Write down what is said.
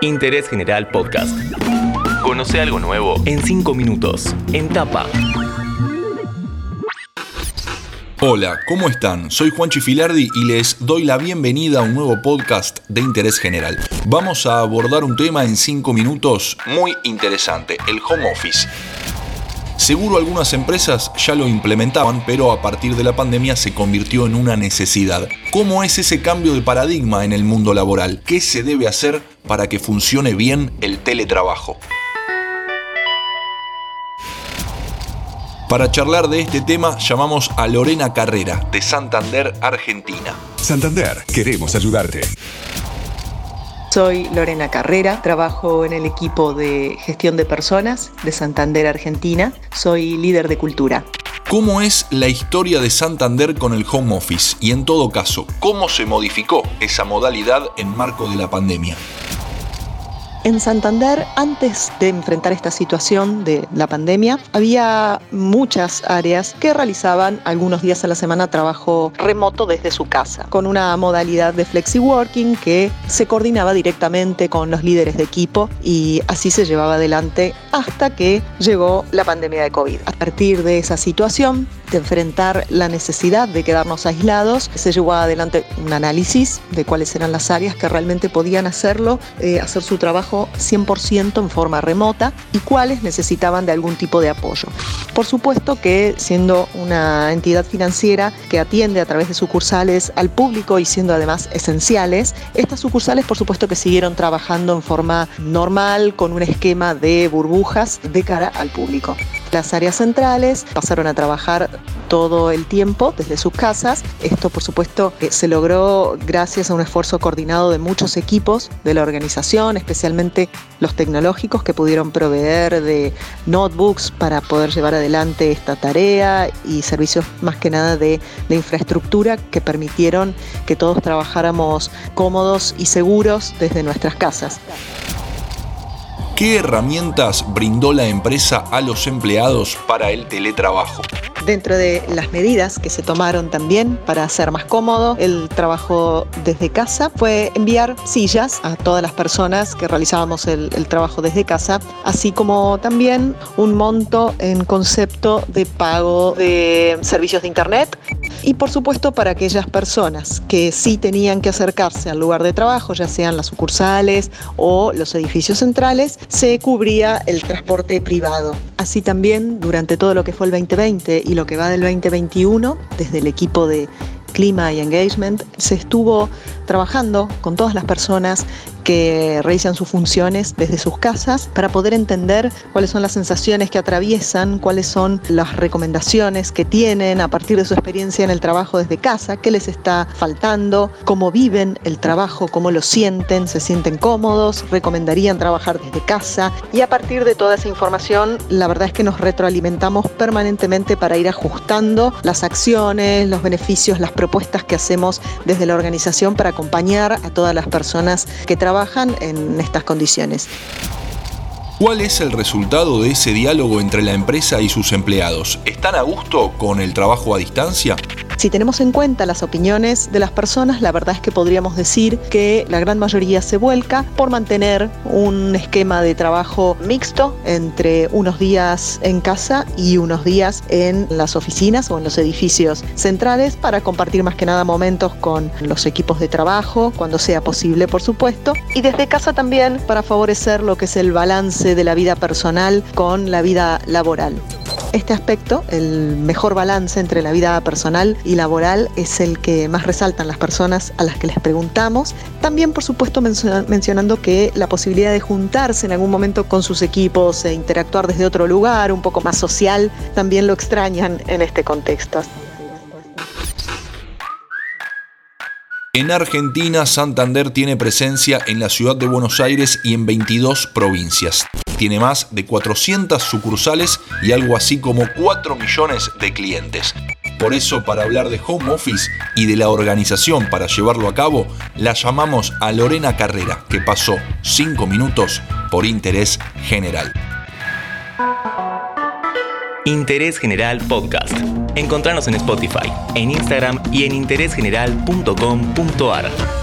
Interés General Podcast. Conoce algo nuevo en 5 minutos, en tapa. Hola, ¿cómo están? Soy Juan Chifilardi y les doy la bienvenida a un nuevo podcast de interés general. Vamos a abordar un tema en 5 minutos muy interesante, el home office. Seguro algunas empresas ya lo implementaban, pero a partir de la pandemia se convirtió en una necesidad. ¿Cómo es ese cambio de paradigma en el mundo laboral? ¿Qué se debe hacer para que funcione bien el teletrabajo? Para charlar de este tema llamamos a Lorena Carrera, de Santander, Argentina. Santander, queremos ayudarte. Soy Lorena Carrera, trabajo en el equipo de gestión de personas de Santander, Argentina. Soy líder de cultura. ¿Cómo es la historia de Santander con el home office? Y en todo caso, ¿cómo se modificó esa modalidad en marco de la pandemia? En Santander, antes de enfrentar esta situación de la pandemia, había muchas áreas que realizaban algunos días a la semana trabajo remoto desde su casa, con una modalidad de flexi-working que se coordinaba directamente con los líderes de equipo y así se llevaba adelante hasta que llegó la pandemia de COVID. A partir de esa situación, de enfrentar la necesidad de quedarnos aislados, se llevó adelante un análisis de cuáles eran las áreas que realmente podían hacerlo, eh, hacer su trabajo 100% en forma remota y cuáles necesitaban de algún tipo de apoyo. Por supuesto que siendo una entidad financiera que atiende a través de sucursales al público y siendo además esenciales, estas sucursales por supuesto que siguieron trabajando en forma normal con un esquema de burbujas de cara al público. Las áreas centrales pasaron a trabajar todo el tiempo desde sus casas. Esto, por supuesto, se logró gracias a un esfuerzo coordinado de muchos equipos de la organización, especialmente los tecnológicos que pudieron proveer de notebooks para poder llevar adelante esta tarea y servicios más que nada de, de infraestructura que permitieron que todos trabajáramos cómodos y seguros desde nuestras casas. ¿Qué herramientas brindó la empresa a los empleados para el teletrabajo? Dentro de las medidas que se tomaron también para hacer más cómodo el trabajo desde casa fue enviar sillas a todas las personas que realizábamos el, trabajo desde casa, así como también un monto en concepto de pago de servicios de Internet y por supuesto para aquellas personas que sí tenían que acercarse al lugar de trabajo, ya sean las sucursales o los edificios centrales, se cubría el transporte privado. Así también durante todo lo que fue el 2020 y lo que va del 2021, desde el equipo de clima y engagement, se estuvo trabajando con todas las personas que realizan sus funciones desde sus casas para poder entender cuáles son las sensaciones que atraviesan, cuáles son las recomendaciones que tienen a partir de su experiencia en el trabajo desde casa, qué les está faltando, cómo viven el trabajo, cómo lo sienten, se sienten cómodos, recomendarían trabajar desde casa. Y a partir de toda esa información la verdad es que nos retroalimentamos permanentemente para ir ajustando las acciones, los beneficios, las propuestas que hacemos desde la organización para acompañar a todas las personas que trabajan en estas condiciones. ¿Cuál es el resultado de ese diálogo entre la empresa y sus empleados? ¿Están a gusto con el trabajo a distancia? Si tenemos en cuenta las opiniones de las personas, la verdad es que podríamos decir que la gran mayoría se vuelca por mantener un esquema de trabajo mixto entre unos días en casa y unos días en las oficinas o en los edificios centrales para compartir más que nada momentos con los equipos de trabajo, cuando sea posible, por supuesto, y desde casa también para favorecer lo que es el balance de la vida personal con la vida laboral. Este aspecto, el mejor balance entre la vida personal y laboral, es el que más resaltan las personas a las que les preguntamos. También, por supuesto, mencionando que la posibilidad de juntarse en algún momento con sus equipos e interactuar desde otro lugar, un poco más social, también lo extrañan en este contexto. En Argentina, Santander tiene presencia en la ciudad de Buenos Aires y en 22 provincias tiene más de 400 sucursales y algo así como 4 millones de clientes. Por eso, para hablar de home office y de la organización para llevarlo a cabo, la llamamos a Lorena Carrera, que pasó 5 minutos por interés general. Interés General Podcast. Encontrarnos en Spotify, en Instagram y en interésgeneral.com.ar.